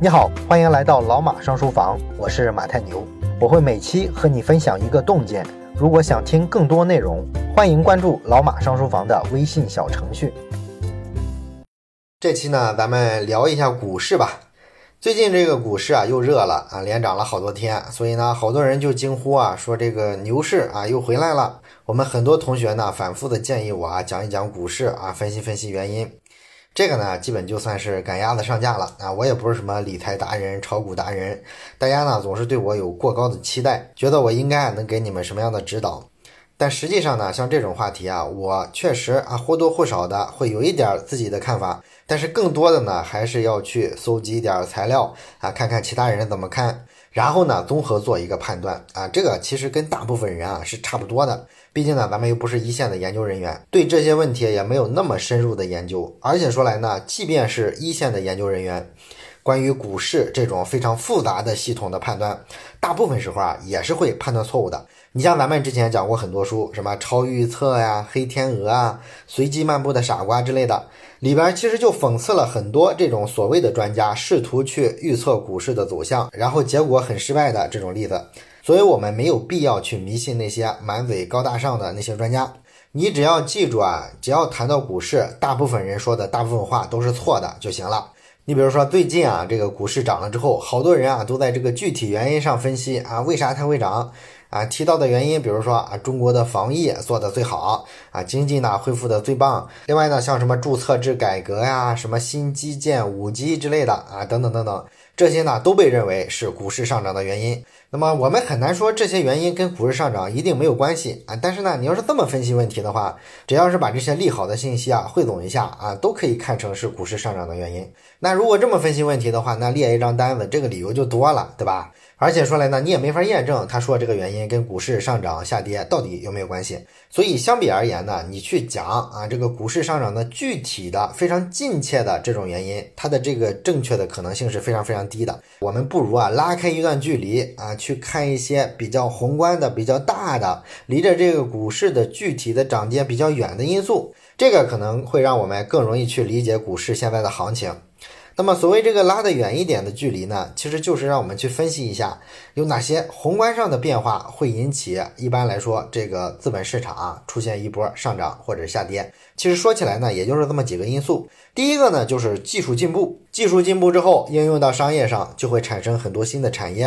你好，欢迎来到老马上书房，我是马太牛，我会每期和你分享一个洞见。如果想听更多内容，欢迎关注老马上书房的微信小程序。这期呢，咱们聊一下股市吧。最近这个股市啊又热了啊，连涨了好多天，所以呢，好多人就惊呼啊，说这个牛市啊又回来了。我们很多同学呢，反复的建议我啊，讲一讲股市啊，分析分析原因。这个呢，基本就算是赶鸭子上架了啊！我也不是什么理财达人、炒股达人，大家呢总是对我有过高的期待，觉得我应该能给你们什么样的指导。但实际上呢，像这种话题啊，我确实啊或多或少的会有一点自己的看法，但是更多的呢，还是要去搜集一点材料啊，看看其他人怎么看，然后呢，综合做一个判断啊。这个其实跟大部分人啊是差不多的。毕竟呢，咱们又不是一线的研究人员，对这些问题也没有那么深入的研究。而且说来呢，即便是一线的研究人员，关于股市这种非常复杂的系统的判断，大部分时候啊也是会判断错误的。你像咱们之前讲过很多书，什么超预测呀、黑天鹅啊、随机漫步的傻瓜之类的，里边其实就讽刺了很多这种所谓的专家试图去预测股市的走向，然后结果很失败的这种例子。所以，我们没有必要去迷信那些满嘴高大上的那些专家。你只要记住啊，只要谈到股市，大部分人说的大部分话都是错的就行了。你比如说，最近啊，这个股市涨了之后，好多人啊都在这个具体原因上分析啊，为啥它会涨啊？提到的原因，比如说啊，中国的防疫做的最好啊，经济呢恢复的最棒。另外呢，像什么注册制改革呀，什么新基建、五 G 之类的啊，等等等等，这些呢都被认为是股市上涨的原因。那么我们很难说这些原因跟股市上涨一定没有关系啊，但是呢，你要是这么分析问题的话，只要是把这些利好的信息啊汇总一下啊，都可以看成是股市上涨的原因。那如果这么分析问题的话，那列一张单子，这个理由就多了，对吧？而且说来呢，你也没法验证他说这个原因跟股市上涨下跌到底有没有关系。所以相比而言呢，你去讲啊这个股市上涨的具体的非常近切的这种原因，它的这个正确的可能性是非常非常低的。我们不如啊拉开一段距离啊去看一些比较宏观的、比较大的，离着这个股市的具体的涨跌比较远的因素，这个可能会让我们更容易去理解股市现在的行情。那么，所谓这个拉得远一点的距离呢，其实就是让我们去分析一下，有哪些宏观上的变化会引起，一般来说，这个资本市场啊出现一波上涨或者下跌。其实说起来呢，也就是这么几个因素。第一个呢，就是技术进步，技术进步之后应用到商业上，就会产生很多新的产业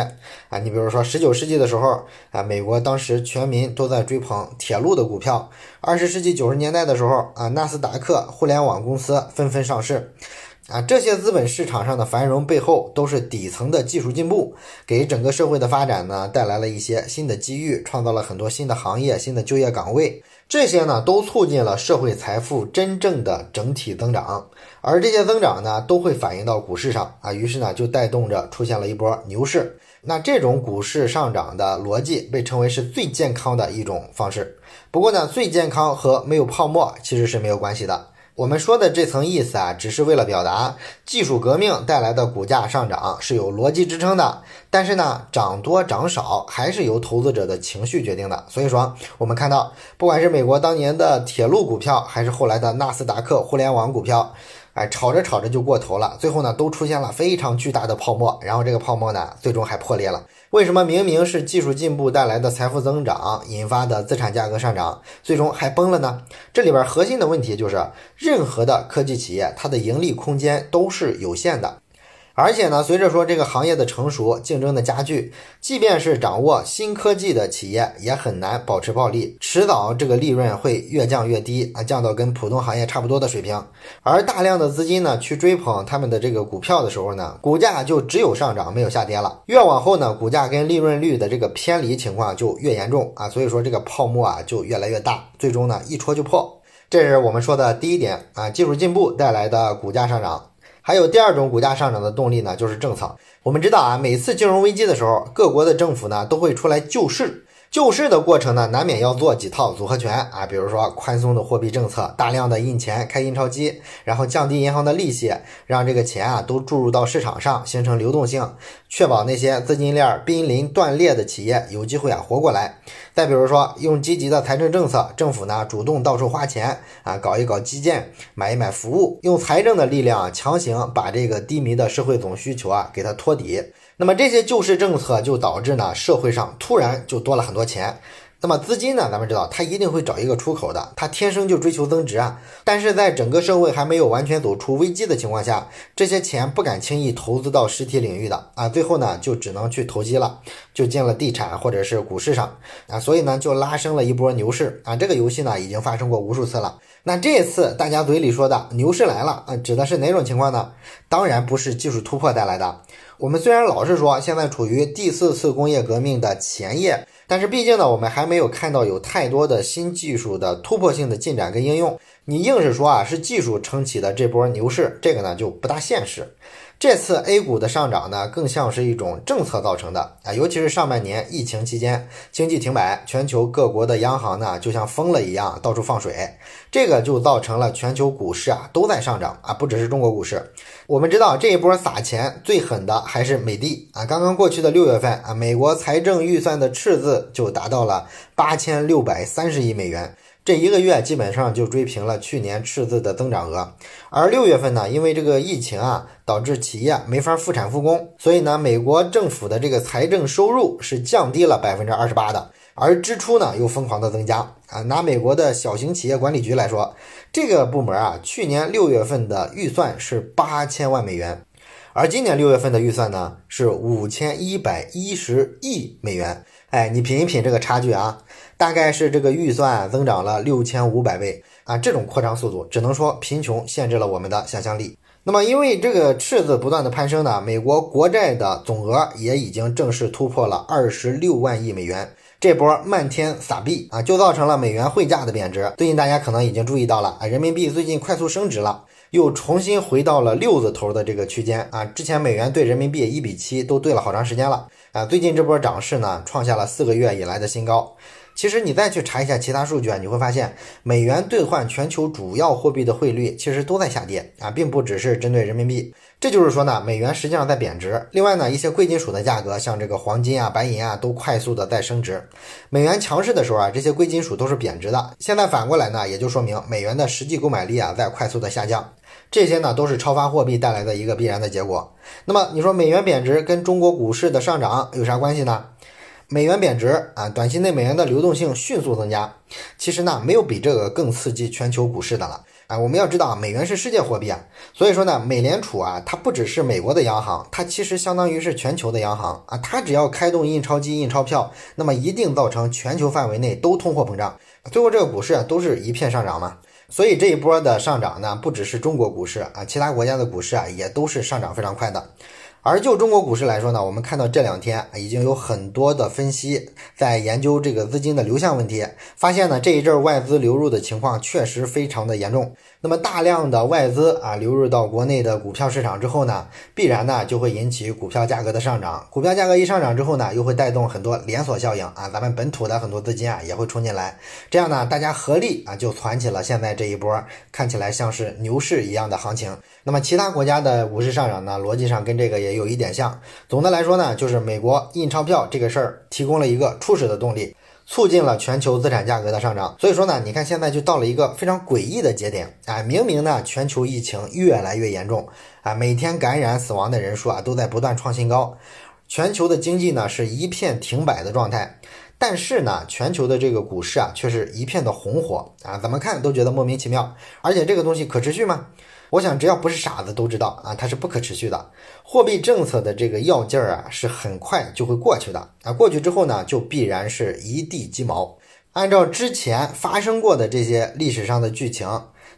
啊。你比如说，十九世纪的时候啊，美国当时全民都在追捧铁路的股票；二十世纪九十年代的时候啊，纳斯达克互联网公司纷纷上市。啊，这些资本市场上的繁荣背后都是底层的技术进步，给整个社会的发展呢带来了一些新的机遇，创造了很多新的行业、新的就业岗位。这些呢都促进了社会财富真正的整体增长，而这些增长呢都会反映到股市上啊，于是呢就带动着出现了一波牛市。那这种股市上涨的逻辑被称为是最健康的一种方式。不过呢，最健康和没有泡沫其实是没有关系的。我们说的这层意思啊，只是为了表达技术革命带来的股价上涨是有逻辑支撑的，但是呢，涨多涨少还是由投资者的情绪决定的。所以说，我们看到，不管是美国当年的铁路股票，还是后来的纳斯达克互联网股票。哎，炒着炒着就过头了，最后呢，都出现了非常巨大的泡沫，然后这个泡沫呢，最终还破裂了。为什么明明是技术进步带来的财富增长引发的资产价格上涨，最终还崩了呢？这里边核心的问题就是，任何的科技企业，它的盈利空间都是有限的。而且呢，随着说这个行业的成熟，竞争的加剧，即便是掌握新科技的企业，也很难保持暴利，迟早这个利润会越降越低啊，降到跟普通行业差不多的水平。而大量的资金呢，去追捧他们的这个股票的时候呢，股价就只有上涨没有下跌了。越往后呢，股价跟利润率的这个偏离情况就越严重啊，所以说这个泡沫啊就越来越大，最终呢一戳就破。这是我们说的第一点啊，技术进步带来的股价上涨。还有第二种股价上涨的动力呢，就是政策。我们知道啊，每次金融危机的时候，各国的政府呢都会出来救市。救市的过程呢，难免要做几套组合拳啊，比如说宽松的货币政策，大量的印钱，开印钞机，然后降低银行的利息，让这个钱啊都注入到市场上，形成流动性，确保那些资金链濒临断裂的企业有机会啊活过来。再比如说，用积极的财政政策，政府呢主动到处花钱啊，搞一搞基建，买一买服务，用财政的力量强行把这个低迷的社会总需求啊给它托底。那么这些救市政策就导致呢，社会上突然就多了很多钱。那么资金呢，咱们知道它一定会找一个出口的，它天生就追求增值啊。但是在整个社会还没有完全走出危机的情况下，这些钱不敢轻易投资到实体领域的啊，最后呢就只能去投机了，就进了地产或者是股市上啊，所以呢就拉升了一波牛市啊。这个游戏呢已经发生过无数次了。那这次大家嘴里说的牛市来了啊，指的是哪种情况呢？当然不是技术突破带来的。我们虽然老是说现在处于第四次工业革命的前夜，但是毕竟呢，我们还没有看到有太多的新技术的突破性的进展跟应用。你硬是说啊是技术撑起的这波牛市，这个呢就不大现实。这次 A 股的上涨呢，更像是一种政策造成的啊，尤其是上半年疫情期间，经济停摆，全球各国的央行呢就像疯了一样到处放水，这个就造成了全球股市啊都在上涨啊，不只是中国股市。我们知道这一波撒钱最狠的还是美的啊，刚刚过去的六月份啊，美国财政预算的赤字就达到了八千六百三十亿美元。这一个月基本上就追平了去年赤字的增长额，而六月份呢，因为这个疫情啊，导致企业没法复产复工，所以呢，美国政府的这个财政收入是降低了百分之二十八的，而支出呢又疯狂的增加啊。拿美国的小型企业管理局来说，这个部门啊，去年六月份的预算是八千万美元，而今年六月份的预算呢是五千一百一十亿美元。哎，你品一品这个差距啊。大概是这个预算增长了六千五百倍啊！这种扩张速度，只能说贫穷限制了我们的想象力。那么，因为这个赤字不断的攀升呢，美国国债的总额也已经正式突破了二十六万亿美元。这波漫天撒币啊，就造成了美元汇价的贬值。最近大家可能已经注意到了啊，人民币最近快速升值了，又重新回到了六字头的这个区间啊。之前美元对人民币一比七都对了好长时间了啊，最近这波涨势呢，创下了四个月以来的新高。其实你再去查一下其他数据啊，你会发现美元兑换全球主要货币的汇率其实都在下跌啊，并不只是针对人民币。这就是说呢，美元实际上在贬值。另外呢，一些贵金属的价格，像这个黄金啊、白银啊，都快速的在升值。美元强势的时候啊，这些贵金属都是贬值的。现在反过来呢，也就说明美元的实际购买力啊在快速的下降。这些呢都是超发货币带来的一个必然的结果。那么你说美元贬值跟中国股市的上涨有啥关系呢？美元贬值啊，短期内美元的流动性迅速增加。其实呢，没有比这个更刺激全球股市的了啊！我们要知道，美元是世界货币啊，所以说呢，美联储啊，它不只是美国的央行，它其实相当于是全球的央行啊。它只要开动印钞机印钞票，那么一定造成全球范围内都通货膨胀，最后这个股市啊都是一片上涨嘛。所以这一波的上涨呢，不只是中国股市啊，其他国家的股市啊也都是上涨非常快的。而就中国股市来说呢，我们看到这两天已经有很多的分析在研究这个资金的流向问题，发现呢这一阵外资流入的情况确实非常的严重。那么大量的外资啊流入到国内的股票市场之后呢，必然呢就会引起股票价格的上涨。股票价格一上涨之后呢，又会带动很多连锁效应啊，咱们本土的很多资金啊也会冲进来，这样呢大家合力啊就攒起了现在这一波看起来像是牛市一样的行情。那么其他国家的股市上涨呢，逻辑上跟这个也有一点像。总的来说呢，就是美国印钞票这个事儿提供了一个初始的动力，促进了全球资产价格的上涨。所以说呢，你看现在就到了一个非常诡异的节点啊！明明呢，全球疫情越来越严重啊，每天感染死亡的人数啊都在不断创新高，全球的经济呢是一片停摆的状态，但是呢，全球的这个股市啊却是一片的红火啊，怎么看都觉得莫名其妙。而且这个东西可持续吗？我想，只要不是傻子都知道啊，它是不可持续的。货币政策的这个药劲儿啊，是很快就会过去的啊。过去之后呢，就必然是一地鸡毛。按照之前发生过的这些历史上的剧情，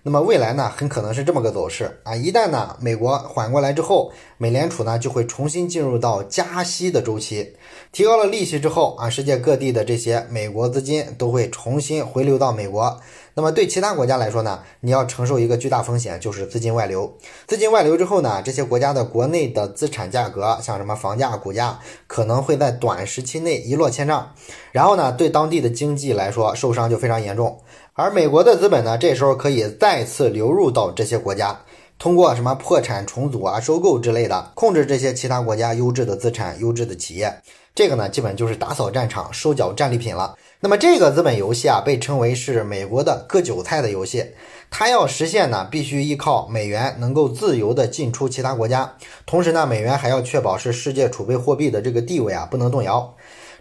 那么未来呢，很可能是这么个走势啊！一旦呢美国缓过来之后，美联储呢就会重新进入到加息的周期，提高了利息之后啊，世界各地的这些美国资金都会重新回流到美国。那么对其他国家来说呢，你要承受一个巨大风险，就是资金外流。资金外流之后呢，这些国家的国内的资产价格，像什么房价、股价，可能会在短时期内一落千丈，然后呢，对当地的经济来说受伤就非常严重。而美国的资本呢，这时候可以再次流入到这些国家，通过什么破产重组啊、收购之类的，控制这些其他国家优质的资产、优质的企业。这个呢，基本就是打扫战场、收缴战利品了。那么这个资本游戏啊，被称为是美国的割韭菜的游戏。它要实现呢，必须依靠美元能够自由的进出其他国家，同时呢，美元还要确保是世界储备货币的这个地位啊，不能动摇。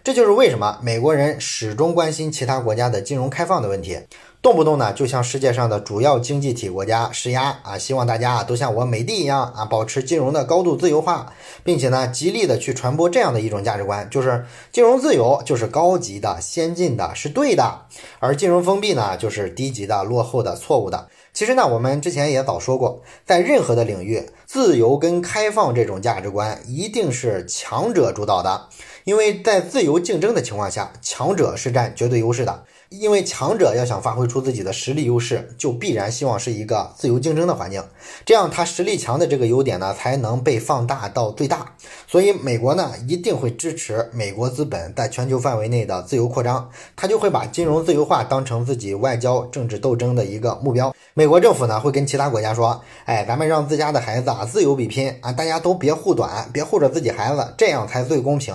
这就是为什么美国人始终关心其他国家的金融开放的问题。动不动呢，就向世界上的主要经济体国家施压啊，希望大家啊都像我美帝一样啊，保持金融的高度自由化，并且呢，极力的去传播这样的一种价值观，就是金融自由就是高级的、先进的，是对的，而金融封闭呢，就是低级的、落后的、错误的。其实呢，我们之前也早说过，在任何的领域，自由跟开放这种价值观一定是强者主导的，因为在自由竞争的情况下，强者是占绝对优势的。因为强者要想发挥出自己的实力优势，就必然希望是一个自由竞争的环境，这样他实力强的这个优点呢，才能被放大到最大。所以美国呢，一定会支持美国资本在全球范围内的自由扩张，他就会把金融自由化当成自己外交政治斗争的一个目标。美国政府呢，会跟其他国家说，哎，咱们让自家的孩子啊自由比拼啊，大家都别护短，别护着自己孩子，这样才最公平。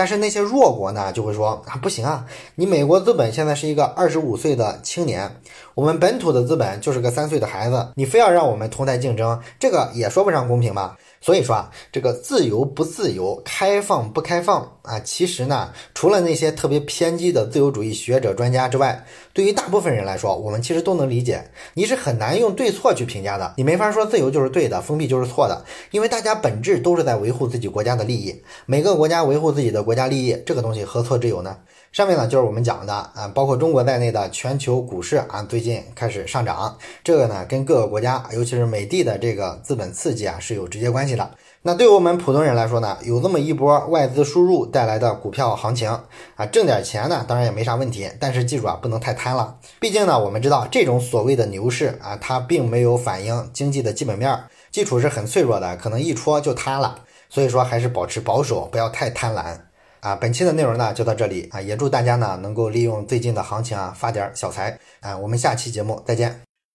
但是那些弱国呢，就会说啊，不行啊，你美国资本现在是一个。二十五岁的青年，我们本土的资本就是个三岁的孩子，你非要让我们同台竞争，这个也说不上公平吧？所以说啊，这个自由不自由，开放不开放啊，其实呢，除了那些特别偏激的自由主义学者专家之外，对于大部分人来说，我们其实都能理解。你是很难用对错去评价的，你没法说自由就是对的，封闭就是错的，因为大家本质都是在维护自己国家的利益，每个国家维护自己的国家利益，这个东西何错之有呢？上面呢就是我们讲的啊，包括中国在内的全球股市啊，最近开始上涨，这个呢跟各个国家，尤其是美帝的这个资本刺激啊是有直接关系的。那对于我们普通人来说呢，有这么一波外资输入带来的股票行情啊，挣点钱呢当然也没啥问题，但是记住啊，不能太贪了。毕竟呢，我们知道这种所谓的牛市啊，它并没有反映经济的基本面，基础是很脆弱的，可能一戳就塌了。所以说还是保持保守，不要太贪婪。啊，本期的内容呢就到这里啊，也祝大家呢能够利用最近的行情啊发点小财啊，我们下期节目再见。